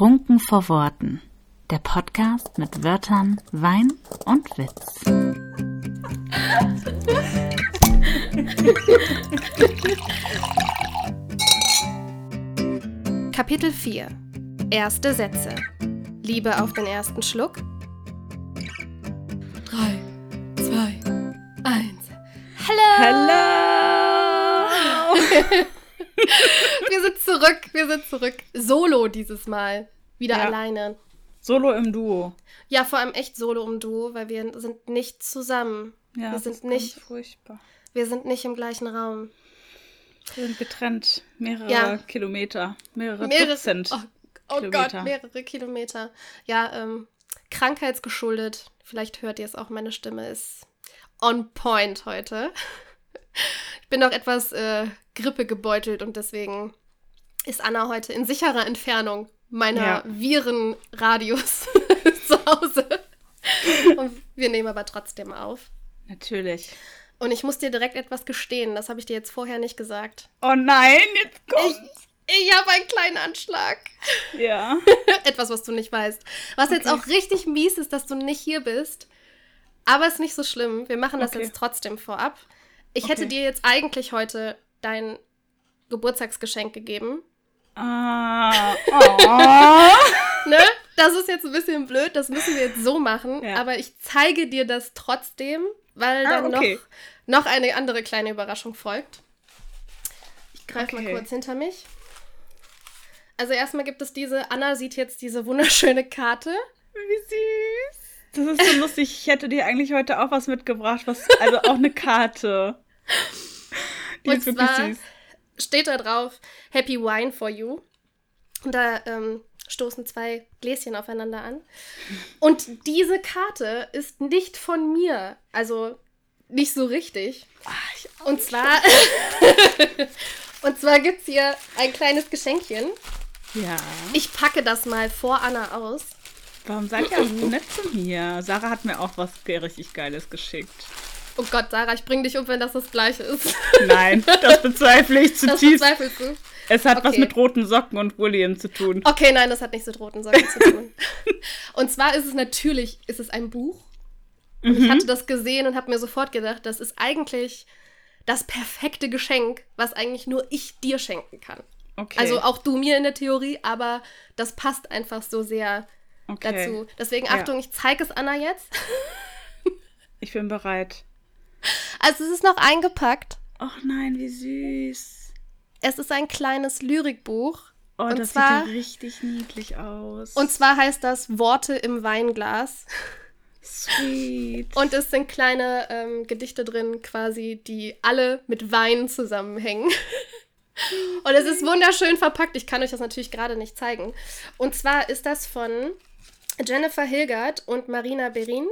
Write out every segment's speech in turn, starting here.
Trunken vor Worten. Der Podcast mit Wörtern, Wein und Witz. Kapitel 4 Erste Sätze Liebe auf den ersten Schluck sind zurück. Solo dieses Mal. Wieder Ja. alleine. Solo im Duo. Ja, vor allem echt Solo im Duo, weil wir sind nicht zusammen. Ja, wir das sind ist nicht, furchtbar. wir sind nicht im gleichen Raum. Wir sind getrennt. Mehrere Ja. Kilometer. Mehrere, Mehrere- Dutzend. Oh, oh Kilometer. Gott, mehrere Kilometer. Ja, ähm, krankheitsgeschuldet. Vielleicht hört ihr es auch, meine Stimme ist on point heute. Ich bin noch etwas äh, Grippe gebeutelt und deswegen ist Anna heute in sicherer Entfernung meiner Ja. Virenradius zu Hause. Und wir nehmen aber trotzdem auf. Natürlich. Und ich muss dir direkt etwas gestehen, das habe ich dir jetzt vorher nicht gesagt. Oh nein, jetzt Ich, kommt. ich habe einen kleinen Anschlag. Ja. Etwas, was du nicht weißt. Was jetzt Okay. auch richtig mies ist, dass du nicht hier bist. Aber ist nicht so schlimm. Wir machen das Okay. jetzt trotzdem vorab. Ich hätte Okay. dir jetzt eigentlich heute dein Geburtstagsgeschenk gegeben. Ah. Oh. Ne? Das ist jetzt ein bisschen blöd, das müssen wir jetzt so machen. Ja. Aber ich zeige dir das trotzdem, weil Ah, dann okay. noch, noch eine andere kleine Überraschung folgt. Ich greife mal Okay. kurz hinter mich. Also erstmal gibt es diese, Anna sieht jetzt diese wunderschöne Karte. Wie süß. Das ist so lustig. Ich hätte dir eigentlich heute auch was mitgebracht. Was, also auch eine Karte. Die Und ist wirklich zwar süß. Steht da drauf Happy Wine for You. Und da ähm, stoßen zwei Gläschen aufeinander an. Und diese Karte ist nicht von mir. Also nicht so richtig. Ah, ich auch Und zwar, und zwar gibt es hier ein kleines Geschenkchen. Ja. Ich packe das mal vor Anna aus. Warum seid ihr so nett zu mir? Sarah hat mir auch was richtig Geiles geschickt. Oh Gott, Sarah, ich bring dich um, wenn das das gleiche ist. Nein, das bezweifle ich Das zutiefst. bezweifelst du. Es hat was Okay. mit roten Socken und William zu tun. Okay, nein, das hat nichts mit roten Socken zu tun. Und zwar ist es natürlich, ist es ein Buch. Und ich hatte das gesehen und habe mir sofort gedacht, das ist eigentlich das perfekte Geschenk, was eigentlich nur ich dir schenken kann. Okay. Also auch du mir in der Theorie, aber das passt einfach so sehr okay. dazu. Deswegen Ja. Achtung, ich zeige es Anna jetzt. Ich bin bereit. Also es ist noch eingepackt. Ach nein, wie süß. Es ist ein kleines Lyrikbuch. Oh, Und das zwar- sieht ja richtig niedlich aus. Und zwar heißt das Worte im Weinglas. sweet. Und es sind kleine ähm, Gedichte drin, quasi, die alle mit Wein zusammenhängen. Und es ist wunderschön verpackt. Ich kann euch das natürlich gerade nicht zeigen. Und zwar ist das von Jennifer Hilgert und Marina Berin,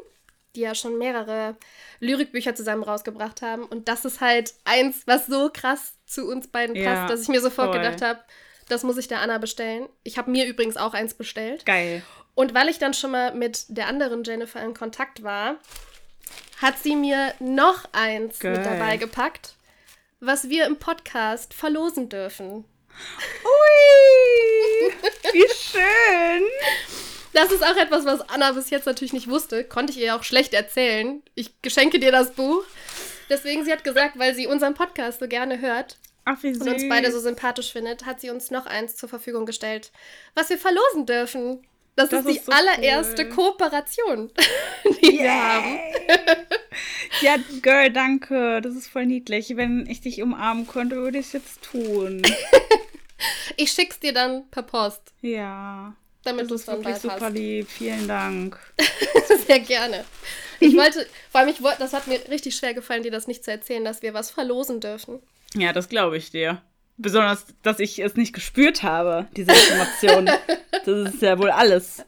die ja schon mehrere Lyrikbücher zusammen rausgebracht haben. Und das ist halt eins, was so krass zu uns beiden passt, Ja, dass ich mir sofort voll. gedacht habe, das muss ich der Anna bestellen. Ich habe mir übrigens auch eins bestellt. Geil. Und weil ich dann schon mal mit der anderen Jennifer in Kontakt war, hat sie mir noch eins mit Geil. dabei gepackt, was wir im Podcast verlosen dürfen. Ui, wie schön. Das ist auch etwas, was Anna bis jetzt natürlich nicht wusste. Konnte ich ihr auch schlecht erzählen. Ich geschenke dir das Buch. Deswegen, sie hat gesagt, weil sie unseren Podcast so gerne hört Ach, und uns beide so sympathisch findet, hat sie uns noch eins zur Verfügung gestellt, was wir verlosen dürfen. Das, Das ist die ist so allererste cool. Kooperation, die wir haben. Ja, Girl, danke. Das ist voll niedlich. Wenn ich dich umarmen könnte, würde ich es jetzt tun. Ich schick's dir dann per Post, Ja. Damit du es dann wirklich super hast. lieb. Vielen Dank. Sehr gerne. Ich wollte, vor allem, ich wollte, das hat mir richtig schwer gefallen, dir das nicht zu erzählen, dass wir was verlosen dürfen. Ja, das glaube ich dir. Besonders, dass ich es nicht gespürt habe, diese Information. das ist ja wohl alles.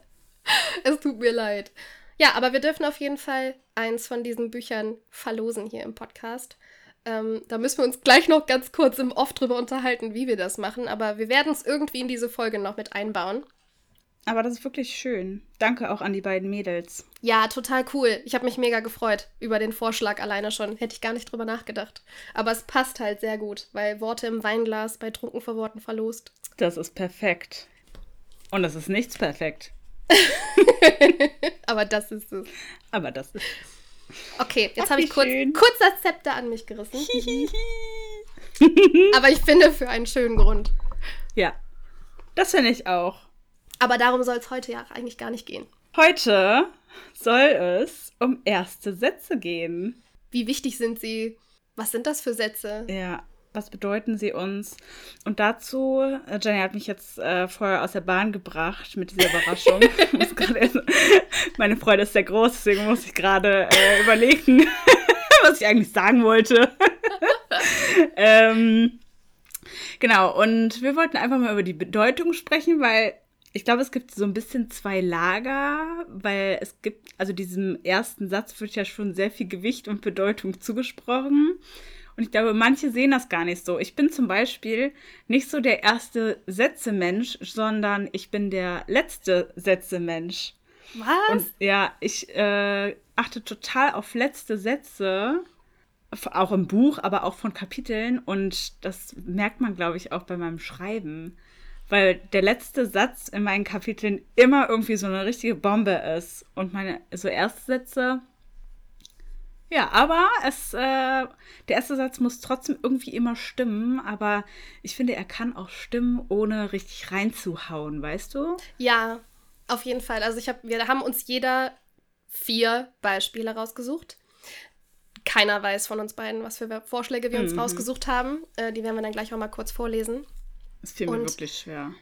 Es tut mir leid. Ja, aber wir dürfen auf jeden Fall eins von diesen Büchern verlosen hier im Podcast. Ähm, da müssen wir uns gleich noch ganz kurz im Off drüber unterhalten, wie wir das machen, aber wir werden es irgendwie in diese Folge noch mit einbauen. Aber das ist wirklich schön. Danke auch an die beiden Mädels. Ja, total cool. Ich habe mich mega gefreut über den Vorschlag alleine schon. Hätte ich gar nicht drüber nachgedacht. Aber es passt halt sehr gut, weil Worte im Weinglas bei Trunken vor Worten verlost. Das ist perfekt. Und es ist nichts perfekt. Aber das ist es. Aber das ist Okay, jetzt habe ich kurz, kurz das Zepter an mich gerissen. Aber ich finde für einen schönen Grund. Ja, das finde ich auch. Aber darum soll es heute ja eigentlich gar nicht gehen. Heute soll es um erste Sätze gehen. Wie wichtig sind sie? Was sind das für Sätze? Ja, was bedeuten sie uns? Und dazu, äh, Jenny hat mich jetzt äh, vorher aus der Bahn gebracht mit dieser Überraschung. Erst- Meine Freude ist sehr groß, deswegen muss ich gerade äh, überlegen, was ich eigentlich sagen wollte. ähm, genau, und wir wollten einfach mal über die Bedeutung sprechen, weil ich glaube, es gibt so ein bisschen zwei Lager, weil es gibt, also diesem ersten Satz wird ja schon sehr viel Gewicht und Bedeutung zugesprochen. Und ich glaube, manche sehen das gar nicht so. Ich bin zum Beispiel nicht so der erste Sätze-Mensch, sondern ich bin der letzte Sätze-Mensch. Was? Und ja, ich äh, achte total auf letzte Sätze, auch im Buch, aber auch von Kapiteln. Und das merkt man, glaube ich, auch bei meinem Schreiben. Weil der letzte Satz in meinen Kapiteln immer irgendwie so eine richtige Bombe ist. Und meine so erste Sätze. Ja, aber es, äh, der erste Satz muss trotzdem irgendwie immer stimmen. Aber ich finde, er kann auch stimmen, ohne richtig reinzuhauen, weißt du? Ja, auf jeden Fall. Also ich hab, wir haben uns jeder vier Beispiele rausgesucht. Keiner weiß von uns beiden, was für Vorschläge wir uns Mhm. rausgesucht haben. Äh, die werden wir dann gleich auch mal kurz vorlesen. Es fiel mir Und- wirklich schwer.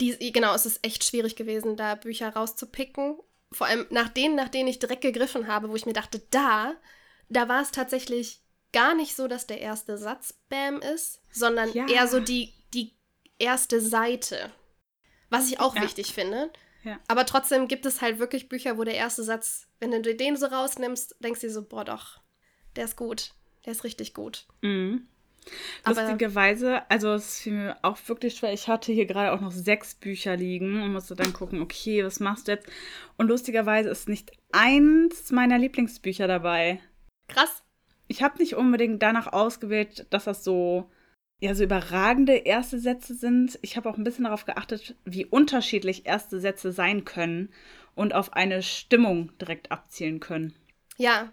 Die, genau, es ist echt schwierig gewesen, da Bücher rauszupicken. Vor allem nach denen, nach denen ich direkt gegriffen habe, wo ich mir dachte, da, da war es tatsächlich gar nicht so, dass der erste Satz Bam ist, sondern Ja. eher so die, die erste Seite. Was ich auch Ja. wichtig finde. Ja. Aber trotzdem gibt es halt wirklich Bücher, wo der erste Satz, wenn du den so rausnimmst, denkst du dir so, boah doch, der ist gut. Der ist richtig gut. Mhm. Aber- Lustigerweise, also es fiel mir auch wirklich schwer. Ich hatte hier gerade auch noch sechs Bücher liegen und musste dann gucken, okay, was machst du jetzt? Und lustigerweise ist nicht eins meiner Lieblingsbücher dabei. Krass. Ich habe nicht unbedingt danach ausgewählt, dass das so, ja, so überragende erste Sätze sind. Ich habe auch ein bisschen darauf geachtet, wie unterschiedlich erste Sätze sein können und auf eine Stimmung direkt abzielen können. Ja,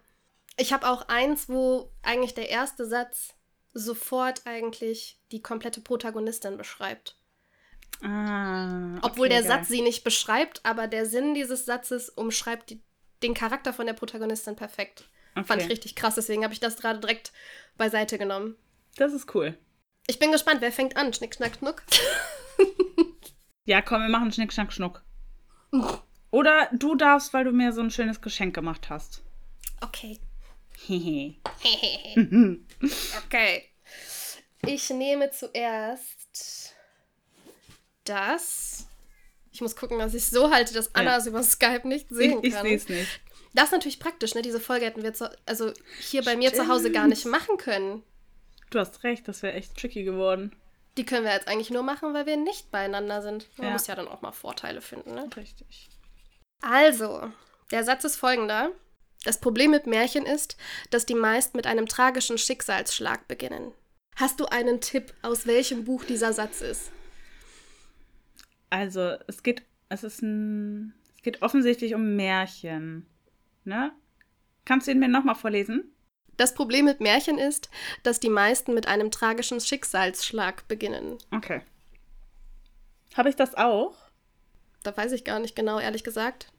ich habe auch eins, wo eigentlich der erste Satz sofort eigentlich die komplette Protagonistin beschreibt. Ah, Obwohl okay, der geil. Satz sie nicht beschreibt, aber der Sinn dieses Satzes umschreibt die, den Charakter von der Protagonistin perfekt. Fand Okay. ich richtig krass, deswegen habe ich das gerade direkt beiseite genommen. Das ist cool. Ich bin gespannt, wer fängt an? Schnick, schnack, schnuck. Ja, komm, wir machen Schnick, Schnack, Schnuck. Oder du darfst, weil du mir so ein schönes Geschenk gemacht hast. Okay. Okay. Ich nehme zuerst das. Ich muss gucken, dass ich es so halte, dass Anna Ja. es über Skype nicht ich sehen ich kann. sehe es nicht. Das ist natürlich praktisch, ne? Diese Folge hätten wir zu, also hier bei mir zu Hause gar nicht machen können. Du hast recht, das wäre echt tricky geworden. Die können wir jetzt eigentlich nur machen, weil wir nicht beieinander sind. Man Ja. muss ja dann auch mal Vorteile finden, ne? Richtig. Also, der Satz ist folgender. Das Problem mit Märchen ist, dass die meist mit einem tragischen Schicksalsschlag beginnen. Hast du einen Tipp, aus welchem Buch dieser Satz ist? Also, es geht, es ist ein, es geht offensichtlich um Märchen. Ne? Kannst du ihn mir nochmal vorlesen? Das Problem mit Märchen ist, dass die meisten mit einem tragischen Schicksalsschlag beginnen. Okay. Habe ich das auch? Da weiß ich gar nicht genau, ehrlich gesagt.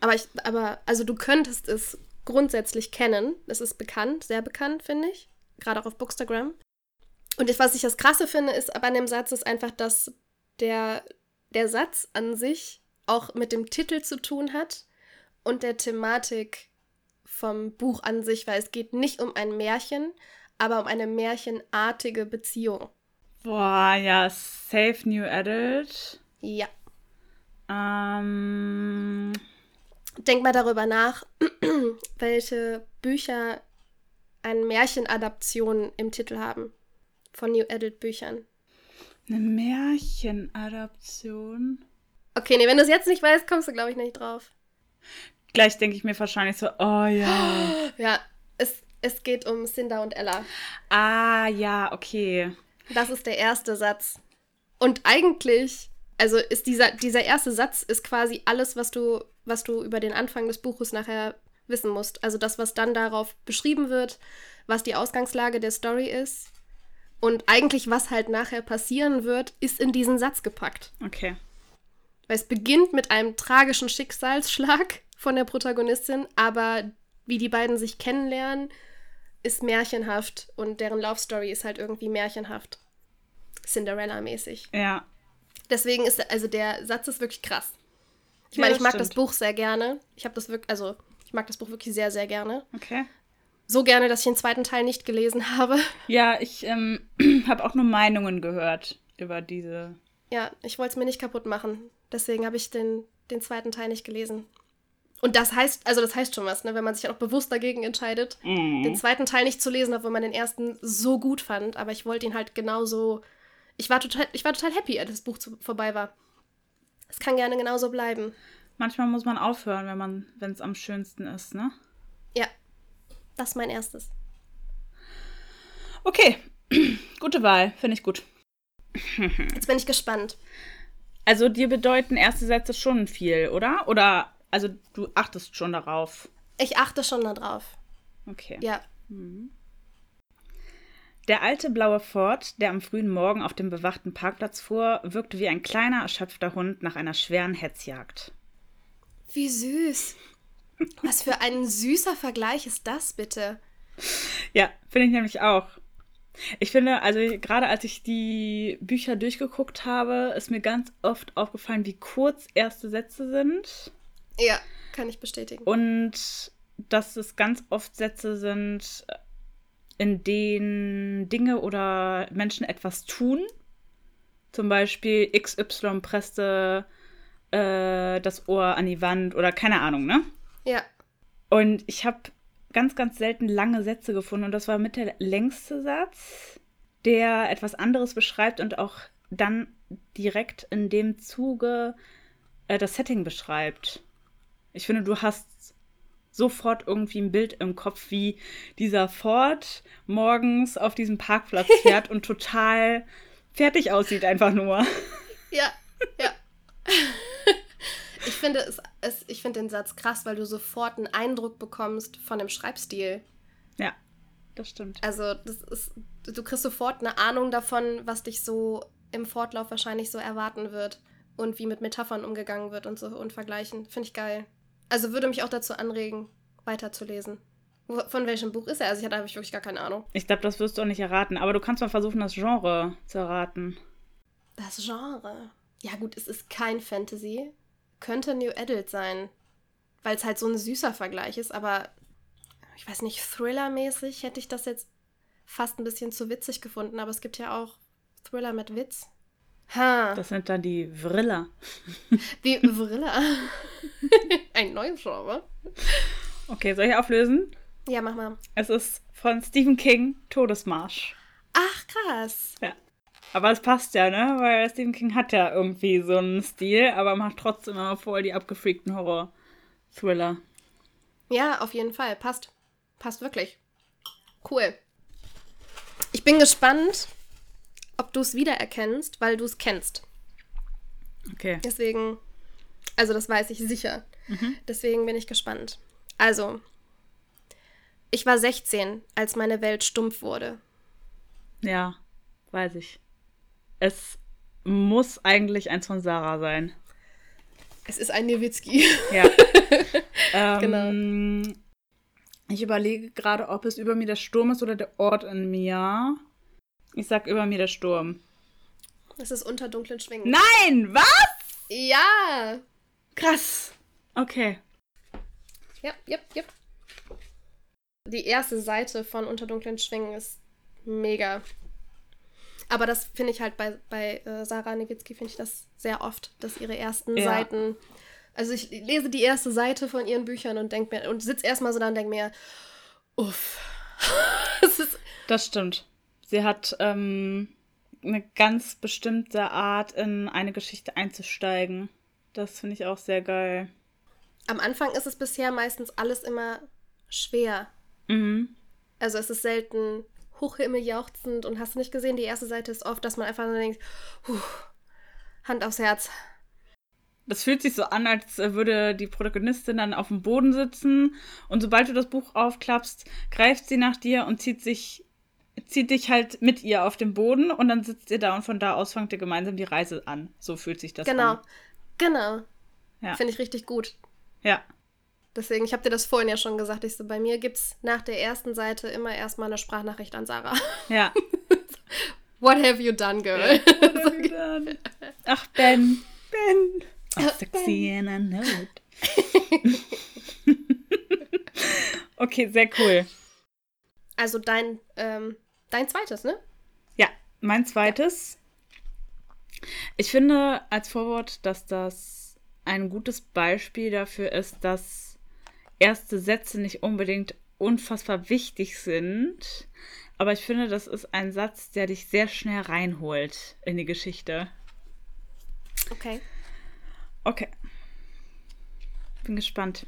Aber ich, aber, also du könntest es grundsätzlich kennen. Es ist bekannt, sehr bekannt, finde ich. Gerade auch auf Bookstagram. Und was ich das Krasse finde, ist aber an dem Satz ist einfach, dass der, der Satz an sich auch mit dem Titel zu tun hat und der Thematik vom Buch an sich, weil es geht nicht um ein Märchen, aber um eine märchenartige Beziehung. Boah, ja, Safe New Adult. Ja. Ähm, Denk mal darüber nach, welche Bücher eine Märchenadaption im Titel haben. Von New Adult Büchern. eine Märchenadaption. Okay, nee, wenn du es jetzt nicht weißt, kommst du, glaube ich, nicht drauf. Gleich denke ich mir wahrscheinlich so, oh ja. Ja, es, es geht um Cinder und Ella. ah, ja, okay. Das ist der erste Satz. Und eigentlich Also ist dieser, dieser erste Satz ist quasi alles, was du, was du über den Anfang des Buches nachher wissen musst. Also das, was dann darauf beschrieben wird, was die Ausgangslage der Story ist. Und eigentlich, was halt nachher passieren wird, ist in diesen Satz gepackt. Okay. Weil es beginnt mit einem tragischen Schicksalsschlag von der Protagonistin, aber wie die beiden sich kennenlernen, ist märchenhaft und deren Love Story ist halt irgendwie märchenhaft. Cinderella-mäßig. Ja. Deswegen ist, also der Satz ist wirklich krass. Ich Ja, meine, ich mag stimmt. das Buch sehr gerne. Ich habe das wirklich, also ich mag das Buch wirklich sehr, sehr gerne. Okay. So gerne, dass ich den zweiten Teil nicht gelesen habe. Ja, ich ähm, habe auch nur Meinungen gehört über diese. Ja, ich wollte es mir nicht kaputt machen. Deswegen habe ich den, den zweiten Teil nicht gelesen. Und das heißt, also das heißt schon was, ne, wenn man sich auch bewusst dagegen entscheidet, den zweiten Teil nicht zu lesen, obwohl man den ersten so gut fand. Aber ich wollte ihn halt genauso. Ich war total, ich war total happy, als das Buch zu, vorbei war. Es kann gerne genauso bleiben. Manchmal muss man aufhören, wenn man, wenn es am schönsten ist, ne? Ja, das ist mein erstes. Okay. Gute Wahl, finde ich gut. Jetzt bin ich gespannt. Also dir bedeuten erste Sätze schon viel, oder? Oder also du achtest schon darauf. Ich achte schon darauf. Okay. Ja. Der alte blaue Ford, der am frühen Morgen auf dem bewachten Parkplatz fuhr, wirkte wie ein kleiner, erschöpfter Hund nach einer schweren Hetzjagd. Wie süß. Was für ein süßer Vergleich ist das bitte? Ja, finde ich nämlich auch. Ich finde, also gerade als ich die Bücher durchgeguckt habe, ist mir ganz oft aufgefallen, wie kurz erste Sätze sind. Ja, kann ich bestätigen. Und dass es ganz oft Sätze sind, in denen Dinge oder Menschen etwas tun. Zum Beispiel XY presste äh, das Ohr an die Wand oder keine Ahnung, ne? Ja. Und ich habe ganz, ganz selten lange Sätze gefunden und das war mit der längste Satz, der etwas anderes beschreibt und auch dann direkt in dem Zuge äh, das Setting beschreibt. Ich finde, du hast sofort irgendwie ein Bild im Kopf, wie dieser Ford morgens auf diesem Parkplatz fährt und total fertig aussieht, einfach nur. Ja, ja. ich finde es, es, ich finde den Satz krass, weil du sofort einen Eindruck bekommst von dem Schreibstil. Ja, das stimmt. Also, das ist, du kriegst sofort eine Ahnung davon, was dich so im Fortlauf wahrscheinlich so erwarten wird und wie mit Metaphern umgegangen wird und so und vergleichen. Finde ich geil. Also würde mich auch dazu anregen, weiterzulesen. Von welchem Buch ist er? Also, ich, da habe ich wirklich gar keine Ahnung. Ich glaube, das wirst du auch nicht erraten, aber du kannst mal versuchen, das Genre zu erraten. Das Genre. Ja, gut, es ist kein Fantasy. Könnte New Adult sein. Weil es halt so ein süßer Vergleich ist, aber ich weiß nicht, Thriller-mäßig hätte ich das jetzt fast ein bisschen zu witzig gefunden, aber es gibt ja auch Thriller mit Witz. Ha, Das sind dann die Vriller. wie Thriller. ein neues Genre. Okay, soll ich auflösen? Ja, mach mal. Es ist von Stephen King Todesmarsch. Ach, krass. Ja. Aber es passt ja, ne? Weil Stephen King hat ja irgendwie so einen Stil, aber macht trotzdem immer voll die abgefreakten Horror-Thriller. Ja, auf jeden Fall. Passt. Passt wirklich. Cool. Ich bin gespannt, ob du es wiedererkennst, weil du es kennst. Okay. Deswegen, also das weiß ich sicher. Deswegen bin ich gespannt. Also, ich war 16, als meine Welt stumpf wurde. Ja, weiß ich. Es muss eigentlich eins von Sarah sein. Es ist ein Nowitzki. Ja. ähm, Ich überlege gerade, ob es über mir der Sturm ist oder der Ort in mir. Ich sag über mir der Sturm. Es ist unter dunklen Schwingen. Nein, was? Ja! Krass. Okay. Ja, ja, ja. Die erste Seite von Unter dunklen Schwingen ist mega. Aber das finde ich halt bei, bei äh, Sarah Nowitzki, finde ich das sehr oft, dass ihre ersten Ja. Seiten. Also ich lese die erste Seite von ihren Büchern und denk mir, und sitze erstmal so da und denke mir, uff. es ist, Das stimmt. Sie hat ähm, eine ganz bestimmte Art, in eine Geschichte einzusteigen. Das finde ich auch sehr geil. am Anfang ist es bisher meistens alles immer schwer. Mhm. Also es ist selten hochhimmeljauchzend und hast du nicht gesehen, die erste Seite ist oft, dass man einfach nur denkt, Hand aufs Herz. Das fühlt sich so an, als würde die Protagonistin dann auf dem Boden sitzen und sobald du das Buch aufklappst, greift sie nach dir und zieht sich zieht dich halt mit ihr auf den Boden und dann sitzt ihr da und von da aus fangt ihr gemeinsam die Reise an. So fühlt sich das genau. an. Genau. Genau. Ja. Finde ich richtig gut. Ja. Deswegen, ich habe dir das vorhin ja schon gesagt, ich so, bei mir gibt es nach der ersten Seite immer erstmal eine Sprachnachricht an Sarah. Ja. What have you done, girl? Ach, Ben. Ben. Oh, sexy in a note. okay, sehr cool. Also dein, ähm, dein zweites, ne? Ja, mein zweites. Ich finde als Vorwort, dass das ein gutes Beispiel dafür ist, dass erste Sätze nicht unbedingt unfassbar wichtig sind. Aber ich finde, das ist ein Satz, der dich sehr schnell reinholt in die Geschichte. Okay. Okay. Bin gespannt.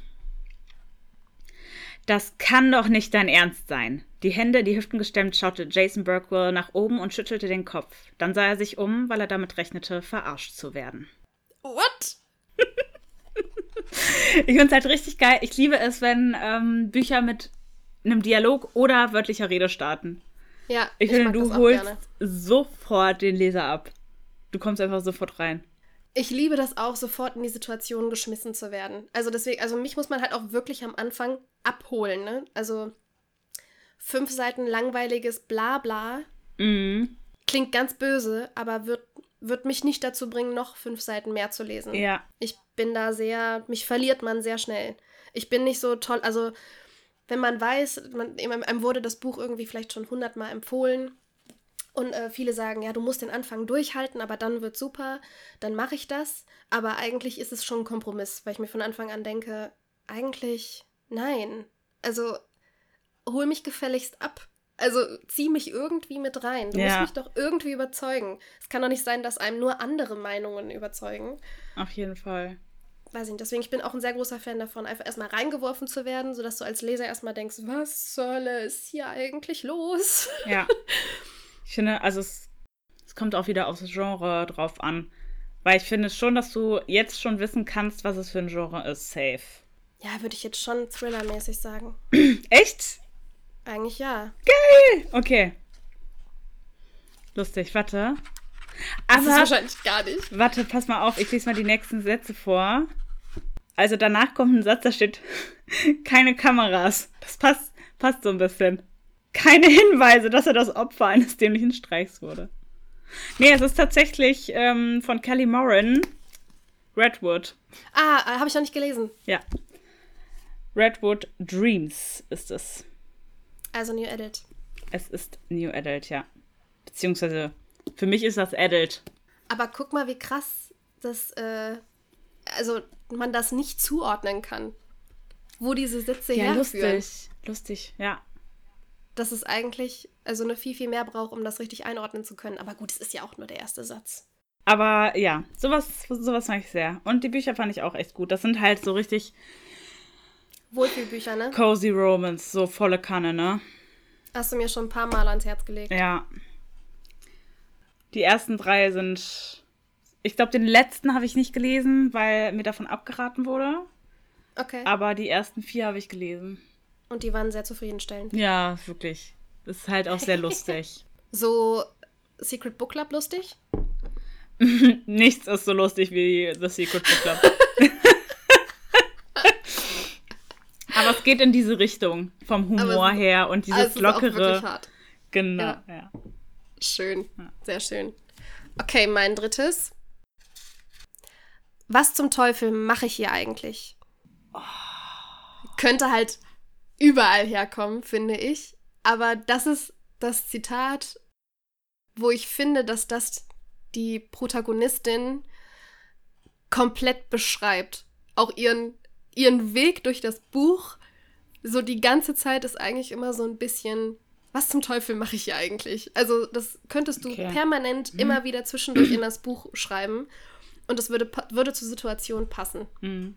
Das kann doch nicht dein Ernst sein. Die Hände, die Hüften gestemmt, schaute Jason Burkwell nach oben und schüttelte den Kopf. Dann sah er sich um, weil er damit rechnete, verarscht zu werden. What? ich finde es halt richtig geil. Ich liebe es, wenn ähm, Bücher mit einem Dialog oder wörtlicher Rede starten. Ja, Ich, finde, du holst gerne. sofort den Leser ab. Du kommst einfach sofort rein. Ich liebe das auch, sofort in die Situation geschmissen zu werden. Also deswegen, also mich muss man halt auch wirklich am Anfang abholen, ne? Also fünf Seiten langweiliges Blabla Mhm. klingt ganz böse, aber wird, wird mich nicht dazu bringen, noch fünf Seiten mehr zu lesen. Ja. Ich bin da sehr, mich verliert man sehr schnell. Ich bin nicht so toll, also wenn man weiß, man, einem wurde das Buch irgendwie vielleicht schon hundertmal empfohlen und äh, viele sagen, ja, du musst den Anfang durchhalten, aber dann wird super, dann mache ich das. Aber eigentlich ist es schon ein Kompromiss, weil ich mir von Anfang an denke, eigentlich nein. Also hol mich gefälligst ab. Also zieh mich irgendwie mit rein. Du Ja. musst mich doch irgendwie überzeugen. Es kann doch nicht sein, dass einem nur andere Meinungen überzeugen Auf jeden Fall. weiß ich nicht, deswegen ich bin auch ein sehr großer Fan davon, einfach erstmal reingeworfen zu werden, sodass du als Leser erstmal denkst, was Hölle ist hier eigentlich los? Ja. Ich finde, also es, es kommt auch wieder aufs Genre drauf an. Weil ich finde schon, dass du jetzt schon wissen kannst, was es für ein Genre ist. Safe. Ja, würde ich jetzt schon thrillermäßig sagen. Echt? Eigentlich ja. Okay. Lustig, warte. Das ist Aber, wahrscheinlich gar nicht. warte, pass mal auf, ich lese mal die nächsten Sätze vor. Also danach kommt ein Satz, da steht keine Kameras. Das passt, passt so ein bisschen. Keine Hinweise, dass er das Opfer eines dämlichen Streichs wurde. Nee, es ist tatsächlich ähm, von Kelly Moran. Redwood. Ah, äh, habe ich noch nicht gelesen. Ja. Redwood Dreams ist es. Also New Edit. Es ist New Adult, ja. Beziehungsweise für mich ist das Adult. Aber guck mal, wie krass das, äh, also man das nicht zuordnen kann. Wo diese Sätze Ja, herführen. lustig. Lustig, ja. Dass es eigentlich also eine viel, viel mehr braucht, um das richtig einordnen zu können. Aber gut, es ist ja auch nur der erste Satz. Aber ja, sowas, sowas mag ich sehr. Und die Bücher fand ich auch echt gut. Das sind halt so richtig Wohlfühlbücher, ne? cozy Romans, so volle Kanne, ne? Hast du mir schon ein paar Mal ans Herz gelegt. Ja. Die ersten drei sind. Ich glaube, den letzten habe ich nicht gelesen, weil mir davon abgeraten wurde. Okay. Aber die ersten vier habe ich gelesen. Und die waren sehr zufriedenstellend. Ja, wirklich. Das ist halt auch sehr lustig. So Secret Book Club lustig? Nichts ist so lustig wie The Secret Book Club. Aber es geht in diese Richtung, vom Humor es- her und dieses Also lockere. wirklich hart. Genau, Ja. ja. Schön. Sehr schön. Okay, mein drittes. Was zum Teufel mache ich hier eigentlich? Könnte halt überall herkommen, finde ich. Aber das ist das Zitat, wo ich finde, dass das die Protagonistin komplett beschreibt. Auch ihren, ihren Weg durch das Buch. So die ganze Zeit ist eigentlich immer so ein bisschen, was zum Teufel mache ich hier eigentlich? Also das könntest du Okay. permanent immer wieder zwischendurch in das Buch schreiben. Und das würde, würde zur Situation passen, Mhm.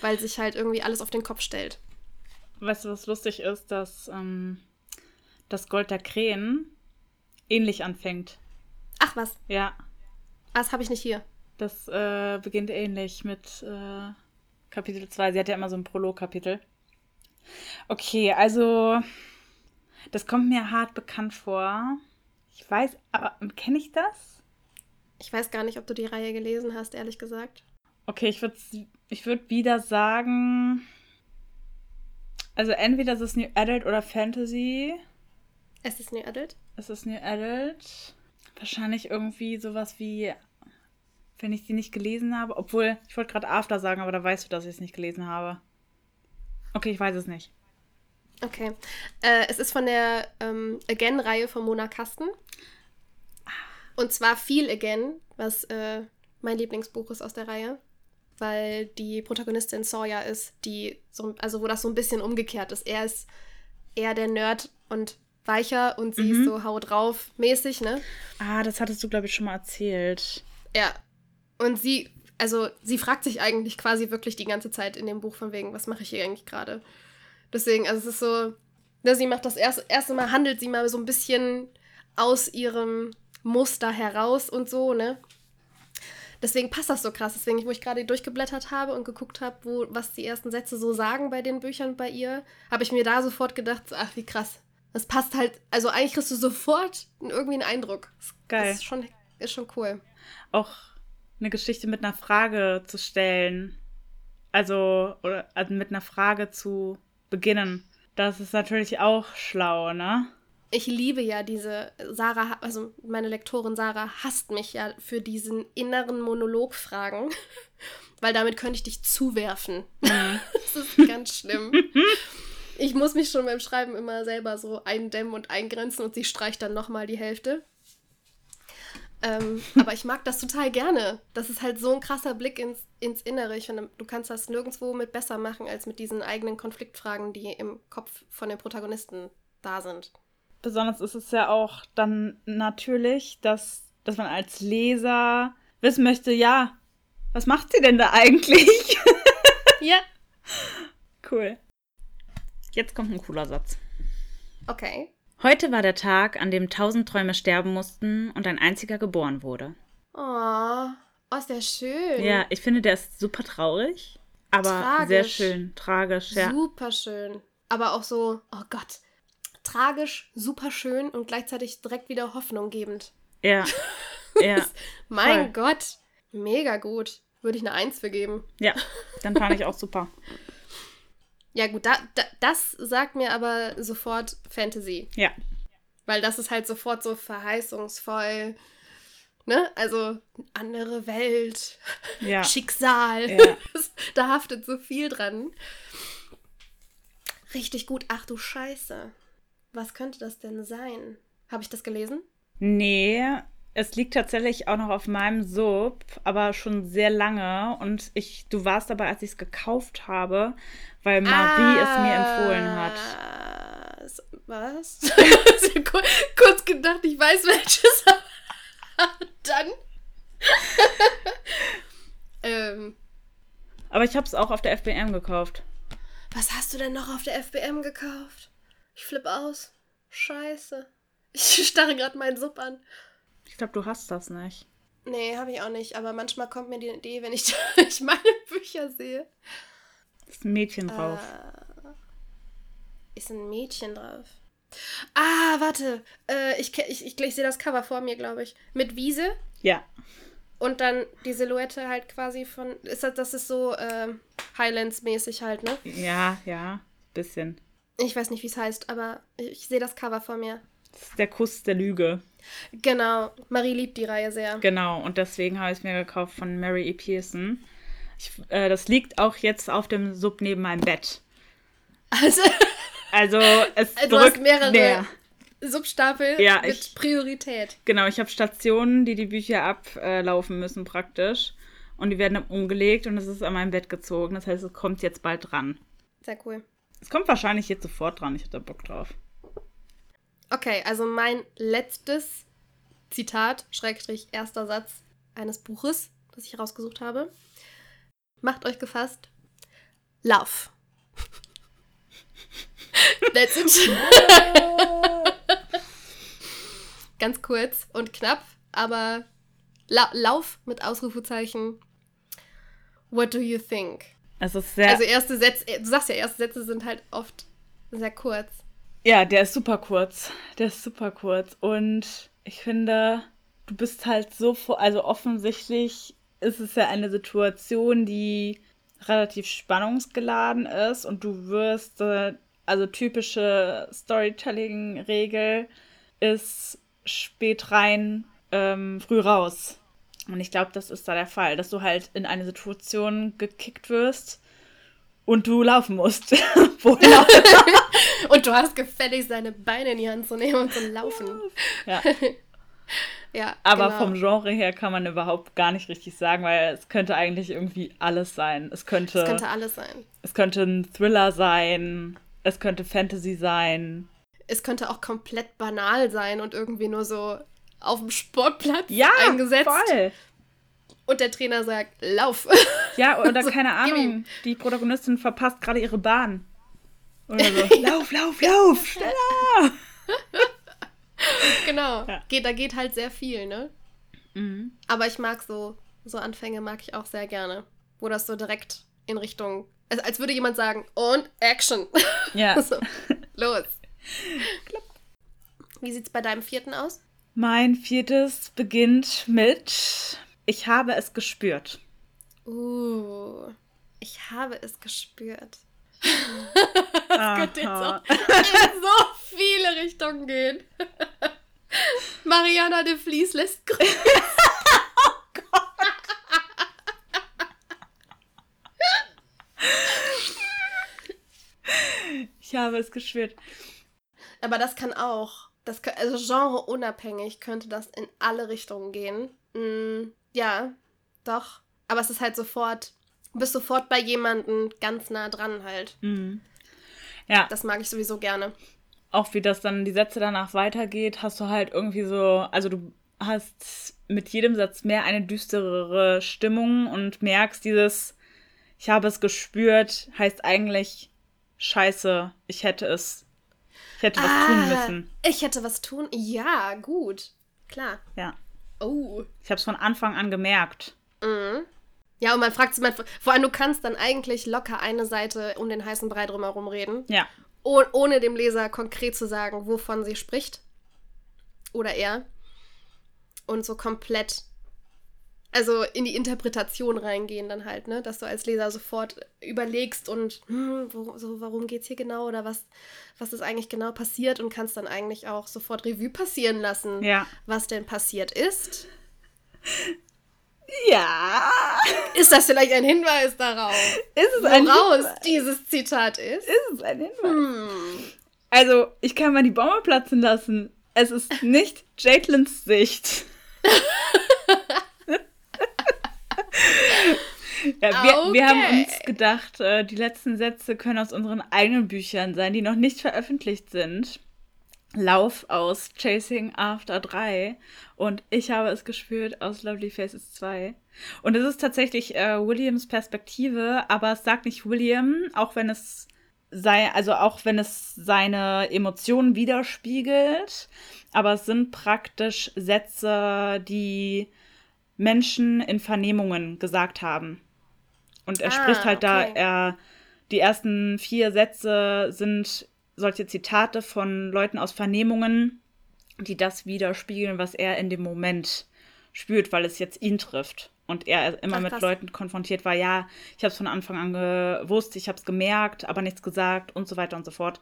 weil sich halt irgendwie alles auf den Kopf stellt. Weißt du, was lustig ist, dass ähm, das Gold der Krähen ähnlich anfängt. Ach was, Ja, das habe ich nicht hier. Das äh, beginnt ähnlich mit äh, Kapitel 2. Sie hat ja immer so ein Prolog-Kapitel. Okay, also das kommt mir hart bekannt vor. Ich weiß, aber kenne ich das? Ich weiß gar nicht, ob du die Reihe gelesen hast, ehrlich gesagt. Okay, ich würde ich würd wieder sagen. Also entweder ist es New Adult oder Fantasy. Es ist New Adult? Es ist New Adult. Wahrscheinlich irgendwie sowas wie, wenn ich die nicht gelesen habe. Obwohl, ich wollte gerade After sagen, aber da weißt du, dass ich es nicht gelesen habe. Okay, ich weiß es nicht. Okay. Äh, es ist von der ähm, Again-Reihe von Mona Kasten. Und zwar Feel Again, was äh, mein Lieblingsbuch ist aus der Reihe. Weil die Protagonistin Sawyer ist, die so, also wo das so ein bisschen umgekehrt ist. Er ist eher der Nerd und weicher und sie mhm. ist so hau drauf mäßig, ne? Ah, das hattest du, glaube ich, schon mal erzählt. Ja. Und sie, also sie fragt sich eigentlich quasi wirklich die ganze Zeit in dem Buch von wegen, was mache ich hier eigentlich gerade? Deswegen, also es ist so, ne, sie macht das erste, erste Mal, handelt sie mal so ein bisschen aus ihrem Muster heraus und so, ne? Deswegen passt das so krass. Deswegen, wo ich gerade durchgeblättert habe und geguckt habe, wo, was die ersten Sätze so sagen bei den Büchern bei ihr, habe ich mir da sofort gedacht, ach, wie krass. Das passt halt, also eigentlich kriegst du sofort irgendwie einen Eindruck. Geil. Das ist schon, ist schon cool. Auch eine Geschichte mit einer Frage zu stellen. Also, oder also mit einer Frage zu beginnen. Das ist natürlich auch schlau, ne? Ich liebe ja diese Sarah, also meine Lektorin Sarah hasst mich ja für diesen inneren Monologfragen, weil damit könnte ich dich zuwerfen. Mhm. das ist ganz schlimm. Ich muss mich schon beim Schreiben immer selber so eindämmen und eingrenzen und sie streicht dann nochmal die Hälfte. Ähm, aber ich mag das total gerne. Das ist halt so ein krasser Blick ins, ins Innere. Ich finde, du kannst das nirgendwo mit besser machen, als mit diesen eigenen Konfliktfragen, die im Kopf von den Protagonisten da sind. Besonders ist es ja auch dann natürlich, dass, dass man als Leser wissen möchte, ja, was macht sie denn da eigentlich? ja. Cool. Jetzt kommt ein cooler Satz. Okay. Heute war der Tag, an dem tausend Träume sterben mussten und ein einziger geboren wurde. Oh, oh ist der schön. Ja, ich finde, der ist super traurig, aber tragisch. sehr schön, tragisch, ja. Super schön. Aber auch so, oh Gott, tragisch, super schön und gleichzeitig direkt wieder hoffnunggebend. Ja. ja. mein Voll. Gott, mega gut. Würde ich eine Eins für geben. Ja, dann fand ich auch super. Ja, gut, da, da, das sagt mir aber sofort Fantasy. Ja. Weil das ist halt sofort so verheißungsvoll. Ne? Also andere Welt, ja. Schicksal. Ja. da haftet so viel dran. Richtig gut. Ach du Scheiße. Was könnte das denn sein? Habe ich das gelesen? Nee, es liegt tatsächlich auch noch auf meinem Sub, aber schon sehr lange. Und ich, du warst dabei, als ich es gekauft habe, weil Marie ah, es mir empfohlen hat. Was? kurz gedacht, ich weiß welches. Dann. ähm. Aber ich habe es auch auf der FBM gekauft. Was hast du denn noch auf der FBM gekauft? Ich flippe aus. Scheiße. Ich starre gerade meinen Sub an. Ich glaube, du hast das nicht. Nee, habe ich auch nicht. Aber manchmal kommt mir die Idee, wenn ich, ich meine Bücher sehe. Ist ein Mädchen drauf. Äh, ist ein Mädchen drauf. Ah, warte. Äh, ich, ich, ich, ich sehe das Cover vor mir, glaube ich. Mit Wiese. Ja. Und dann die Silhouette halt quasi von. Ist das, das ist so äh, Highlands-mäßig halt, ne? Ja, ja. Bisschen. Ich weiß nicht, wie es heißt, aber ich, ich sehe das Cover vor mir. Das ist der Kuss der Lüge. Genau. Marie liebt die Reihe sehr. Genau. Und deswegen habe ich es mir gekauft von Mary E. Pearson. Ich, äh, das liegt auch jetzt auf dem Sub neben meinem Bett. Also, also es du drückt hast mehrere mehr. Substapel ja, mit ich, Priorität. Genau, ich habe Stationen, die die Bücher ablaufen müssen praktisch. Und die werden dann umgelegt und es ist an meinem Bett gezogen. Das heißt, es kommt jetzt bald dran. Sehr cool. Es kommt wahrscheinlich jetzt sofort dran. Ich hatte Bock drauf. Okay, also mein letztes Zitat, Schrägstrich, erster Satz eines Buches, das ich rausgesucht habe. Macht euch gefasst. Love. That's it. Ganz kurz und knapp, aber La Lauf mit Ausrufezeichen. What do you think? Also erste Sätze, du sagst ja, erste Sätze sind halt oft sehr kurz. Ja, der ist super kurz. Der ist super kurz. Und ich finde, du bist halt so also offensichtlich ist es ja eine Situation, die relativ spannungsgeladen ist und du wirst, äh, also typische Storytelling-Regel ist spät rein, ähm, früh raus. Und ich glaube, das ist da der Fall, dass du halt in eine Situation gekickt wirst und du laufen musst. und du hast gefälligst deine Beine in die Hand zu nehmen und zu laufen. Ja. ja Aber genau. vom Genre her kann man überhaupt gar nicht richtig sagen, weil es könnte eigentlich irgendwie alles sein. Es könnte, es könnte alles sein. Es könnte ein Thriller sein, es könnte Fantasy sein. Es könnte auch komplett banal sein und irgendwie nur so auf dem Sportplatz ja, eingesetzt. Voll. Und der Trainer sagt, lauf. Ja, oder so, keine Ahnung, die Protagonistin verpasst gerade ihre Bahn. Oder so, lauf, lauf, lauf, schneller! genau, ja. geht, da geht halt sehr viel, ne? Mhm. Aber ich mag so, so Anfänge mag ich auch sehr gerne, wo das so direkt in Richtung, also als würde jemand sagen, und Action. Ja. so, los. Wie sieht's bei deinem vierten aus? Mein viertes beginnt mit Ich habe es gespürt. Uh, ich habe es gespürt. das könnte jetzt auch in so viele Richtungen gehen. Mariana de Vlies lässt grüßen. oh Gott. Ich habe es gespürt. Aber das kann auch das also genreunabhängig könnte das in alle Richtungen gehen. Ja, doch. Aber es ist halt sofort, du bist sofort bei jemandem ganz nah dran halt. Mhm. Ja. Das mag ich sowieso gerne. Auch wie das dann die Sätze danach weitergeht, hast du halt irgendwie so, also du hast mit jedem Satz mehr eine düsterere Stimmung und merkst dieses, ich habe es gespürt, heißt eigentlich, scheiße, ich hätte es ich hätte was ah, tun müssen. Ich hätte was tun? Ja, gut. Klar. Ja. Oh. Ich habe es von Anfang an gemerkt. Mhm. Ja, und man fragt sich, vor allem du kannst dann eigentlich locker eine Seite um den heißen Brei drumherum reden. Ja. Oh, ohne dem Leser konkret zu sagen, wovon sie spricht. Oder er. Und so komplett also in die Interpretation reingehen dann halt, ne? Dass du als Leser sofort überlegst und hm, wo, so, warum geht's hier genau oder was, was ist eigentlich genau passiert und kannst dann eigentlich auch sofort Revue passieren lassen, ja. was denn passiert ist. Ja. Ist das vielleicht ein Hinweis darauf? Ist es ein Woraus dieses Zitat ist? Ist es ein Hinweis? Hm. Also, ich kann mal die Bombe platzen lassen. Es ist nicht Jaitlins Sicht. Ja, wir, okay. wir haben uns gedacht, äh, die letzten Sätze können aus unseren eigenen Büchern sein, die noch nicht veröffentlicht sind. Lauf aus Chasing After 3 und ich habe es gespürt aus Lovely Faces 2. Und es ist tatsächlich äh, Williams Perspektive, aber es sagt nicht William, auch wenn es sei, also auch wenn es seine Emotionen widerspiegelt, aber es sind praktisch Sätze, die Menschen in Vernehmungen gesagt haben. Und er ah, spricht halt okay. da, er, die ersten vier Sätze sind solche Zitate von Leuten aus Vernehmungen, die das widerspiegeln, was er in dem Moment spürt, weil es jetzt ihn trifft. Und er immer Ach, mit Leuten konfrontiert war, ja, ich habe es von Anfang an gewusst, ich habe es gemerkt, aber nichts gesagt und so weiter und so fort.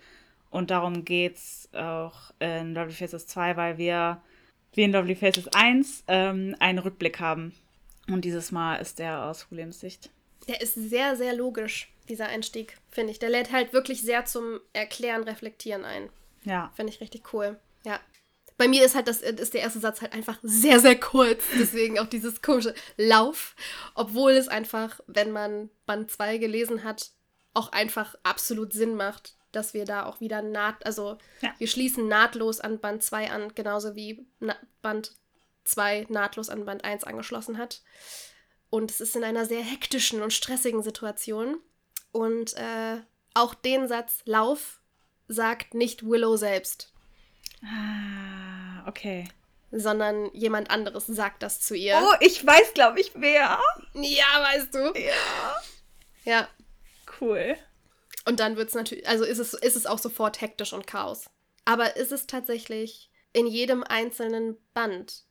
Und darum geht es auch in Lovely Faces 2, weil wir, wie in Lovely Faces 1, ähm, einen Rückblick haben. Und dieses Mal ist er aus Williams Sicht. Der ist sehr, sehr logisch, dieser Einstieg, finde ich. Der lädt halt wirklich sehr zum Erklären, Reflektieren ein. Ja. Finde ich richtig cool. Ja. Bei mir ist halt das, ist der erste Satz halt einfach sehr, sehr kurz. Deswegen auch dieses komische Lauf. Obwohl es einfach, wenn man Band 2 gelesen hat, auch einfach absolut Sinn macht, dass wir da auch wieder naht, also ja. wir schließen nahtlos an Band 2 an, genauso wie Na Band 2 nahtlos an Band 1 angeschlossen hat. Und es ist in einer sehr hektischen und stressigen Situation. Und äh, auch den Satz Lauf sagt nicht Willow selbst. Ah, okay. sondern jemand anderes sagt das zu ihr. Oh, ich weiß, glaube ich, wer. Ja, weißt du. Ja. Ja. Cool. Und dann wird es natürlich, also ist es, ist es auch sofort hektisch und Chaos. Aber ist es tatsächlich in jedem einzelnen Band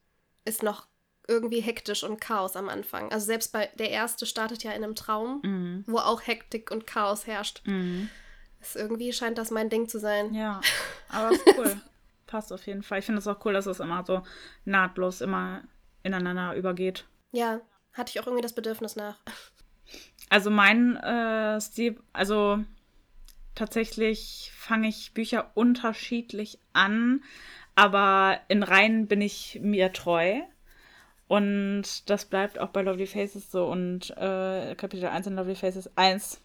ist noch irgendwie hektisch und Chaos am Anfang. Also selbst bei der erste startet ja in einem Traum, Mhm. wo auch Hektik und Chaos herrscht. Mhm. Ist irgendwie scheint das mein Ding zu sein. Ja, aber ist cool. Passt auf jeden Fall. Ich finde es auch cool, dass es immer so nahtlos immer ineinander übergeht. Ja, hatte ich auch irgendwie das Bedürfnis nach. Also mein äh, Stil, also tatsächlich fange ich Bücher unterschiedlich an, aber in Reihen bin ich mir treu. Und das bleibt auch bei Lovely Faces so. Und äh, Kapitel 1 in Lovely Faces 1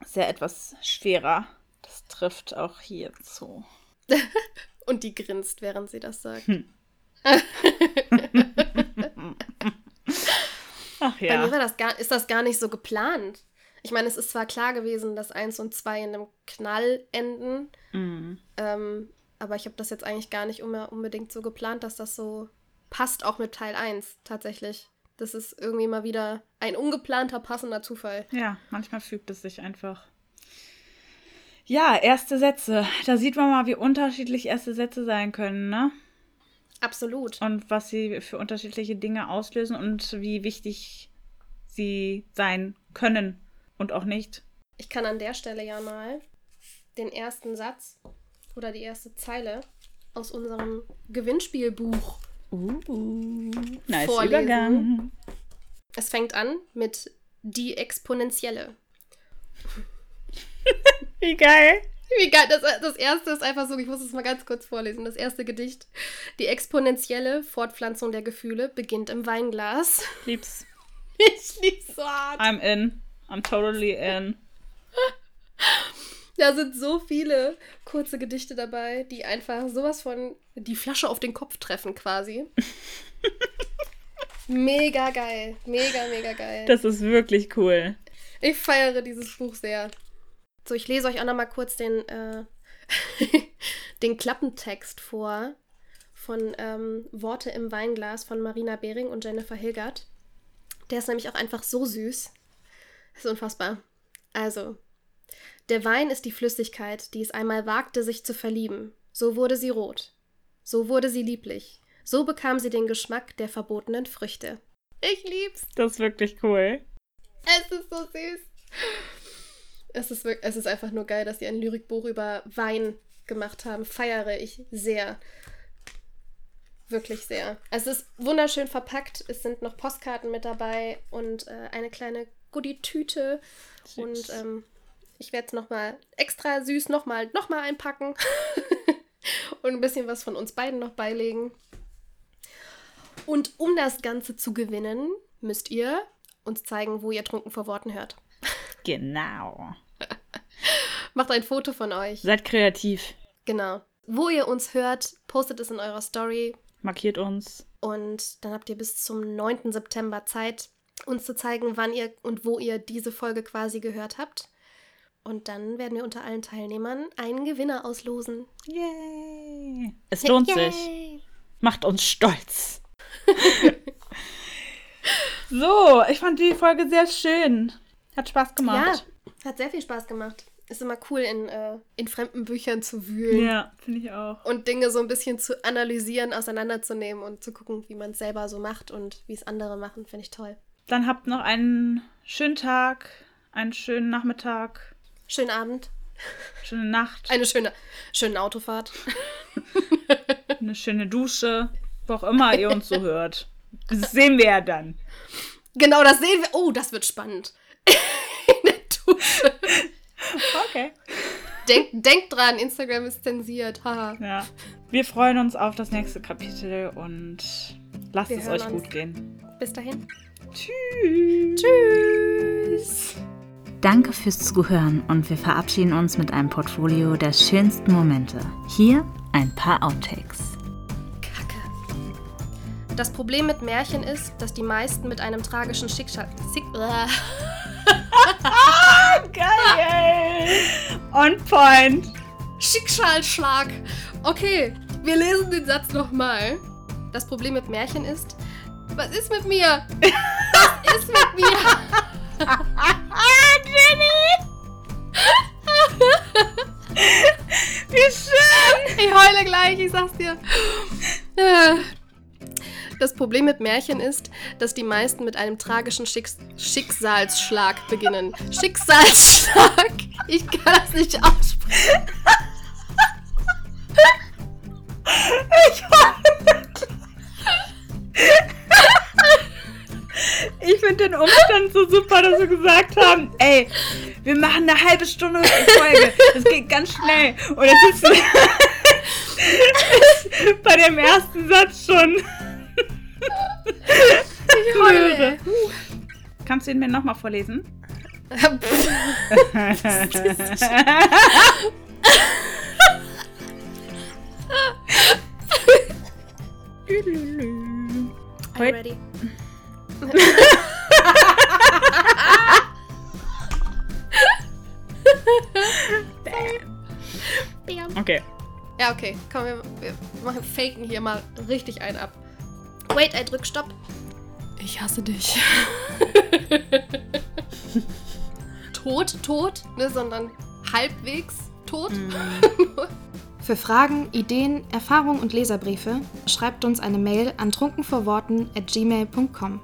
ist ja etwas schwerer. Das trifft auch hier zu. Und die grinst, während sie das sagt. Ach Bei ja. mir war das gar, ist das gar nicht so geplant. Ich meine, es ist zwar klar gewesen, dass 1 und 2 in einem Knall enden, Mhm. ähm, aber ich habe das jetzt eigentlich gar nicht unbedingt so geplant, dass das so passt, auch mit Teil 1 tatsächlich. Das ist irgendwie mal wieder ein ungeplanter, passender Zufall. Ja, manchmal fügt es sich einfach. Ja, erste Sätze. Da sieht man mal, wie unterschiedlich erste Sätze sein können, ne? Absolut. Und was sie für unterschiedliche Dinge auslösen und wie wichtig sie sein können und auch nicht. Ich kann an der Stelle ja mal den ersten Satz oder die erste Zeile aus unserem Gewinnspielbuch. Uh, nice Vorlesen. Übergang. Es fängt an mit die Exponentielle. Wie geil. Wie geil, das, das erste ist einfach so, ich muss es mal ganz kurz vorlesen. Das erste Gedicht. Die exponentielle Fortpflanzung der Gefühle beginnt im Weinglas. Lieb's. Ich lieb's so hart. I'm in. I'm totally in. Da sind so viele kurze Gedichte dabei, die einfach sowas von die Flasche auf den Kopf treffen quasi. mega geil. Mega, mega geil. Das ist wirklich cool. Ich feiere dieses Buch sehr. So, ich lese euch auch noch mal kurz den, äh, den Klappentext vor von ähm, Worte im Weinglas von Marina Behring und Jennifer Hilgert. Der ist nämlich auch einfach so süß. Das ist unfassbar. Also, der Wein ist die Flüssigkeit, die es einmal wagte, sich zu verlieben. So wurde sie rot. So wurde sie lieblich. So bekam sie den Geschmack der verbotenen Früchte. Ich lieb's. Das ist wirklich cool. Es ist so süß. Es ist, wirklich, es ist einfach nur geil, dass sie ein Lyrikbuch über Wein gemacht haben. Feiere ich sehr. Wirklich sehr. Es ist wunderschön verpackt. Es sind noch Postkarten mit dabei und äh, eine kleine Goodie-Tüte. Und ähm, ich werde es nochmal extra süß nochmal noch mal einpacken. und ein bisschen was von uns beiden noch beilegen. Und um das Ganze zu gewinnen, müsst ihr uns zeigen, wo ihr trunken vor Worten hört. Genau. Macht ein Foto von euch. Seid kreativ. Genau. Wo ihr uns hört, postet es in eurer Story. Markiert uns. Und dann habt ihr bis zum 9. September Zeit, uns zu zeigen, wann ihr und wo ihr diese Folge quasi gehört habt. Und dann werden wir unter allen Teilnehmern einen Gewinner auslosen. Yay. Es lohnt sich. Yay. Macht uns stolz. so, ich fand die Folge sehr schön. Hat Spaß Ja, gemacht. hat sehr viel Spaß gemacht. Ist immer cool, in, äh, in fremden Büchern zu wühlen. Ja, finde ich auch. und Dinge so ein bisschen zu analysieren, auseinanderzunehmen und zu gucken, wie man es selber so macht und wie es andere machen, finde ich toll. Dann habt noch einen schönen Tag, einen schönen Nachmittag, Schönen Abend, schöne Nacht, eine schöne, schöne Autofahrt. eine schöne Dusche, wo auch immer ihr uns so hört. Das sehen wir ja dann. Genau, das sehen wir. Oh, das wird spannend. In der Dusche. Okay. Denk, denkt dran, Instagram ist zensiert. Haha. Ja. Wir freuen uns auf das nächste Kapitel und lasst Wir es euch uns. gut gehen. Bis dahin. Tschüss. Tschüss. Danke fürs Zuhören und wir verabschieden uns mit einem Portfolio der schönsten Momente. Hier ein paar Outtakes. Kacke. Das Problem mit Märchen ist, dass die meisten mit einem tragischen Schicksal. Schick äh, Geil. On point. Schicksalsschlag. Okay, wir lesen den Satz nochmal. Das Problem mit Märchen ist, was ist mit mir? Was ist mit mir? Jenny! Wie schön! Ich heule gleich, ich sag's dir. Das Problem mit Märchen ist, dass die meisten mit einem tragischen Schicks Schicksalsschlag beginnen. Schicksalsschlag? Ich kann das nicht aussprechen. Den Umstand so super, dass wir gesagt haben, ey, wir machen eine halbe Stunde Folge. Das geht ganz schnell. Und jetzt ist es bei dem ersten Satz schon. Ich heule. Kannst du ihn mir nochmal vorlesen? Are Okay. Ja, okay. Komm, wir, wir machen faken hier mal richtig einen ab. Wait, I drück Stopp. Ich hasse dich. tot, tot, ne, sondern halbwegs tot. Für Fragen, Ideen, Erfahrungen und Leserbriefe schreibt uns eine Mail an trunkenvorworten at gmail.com.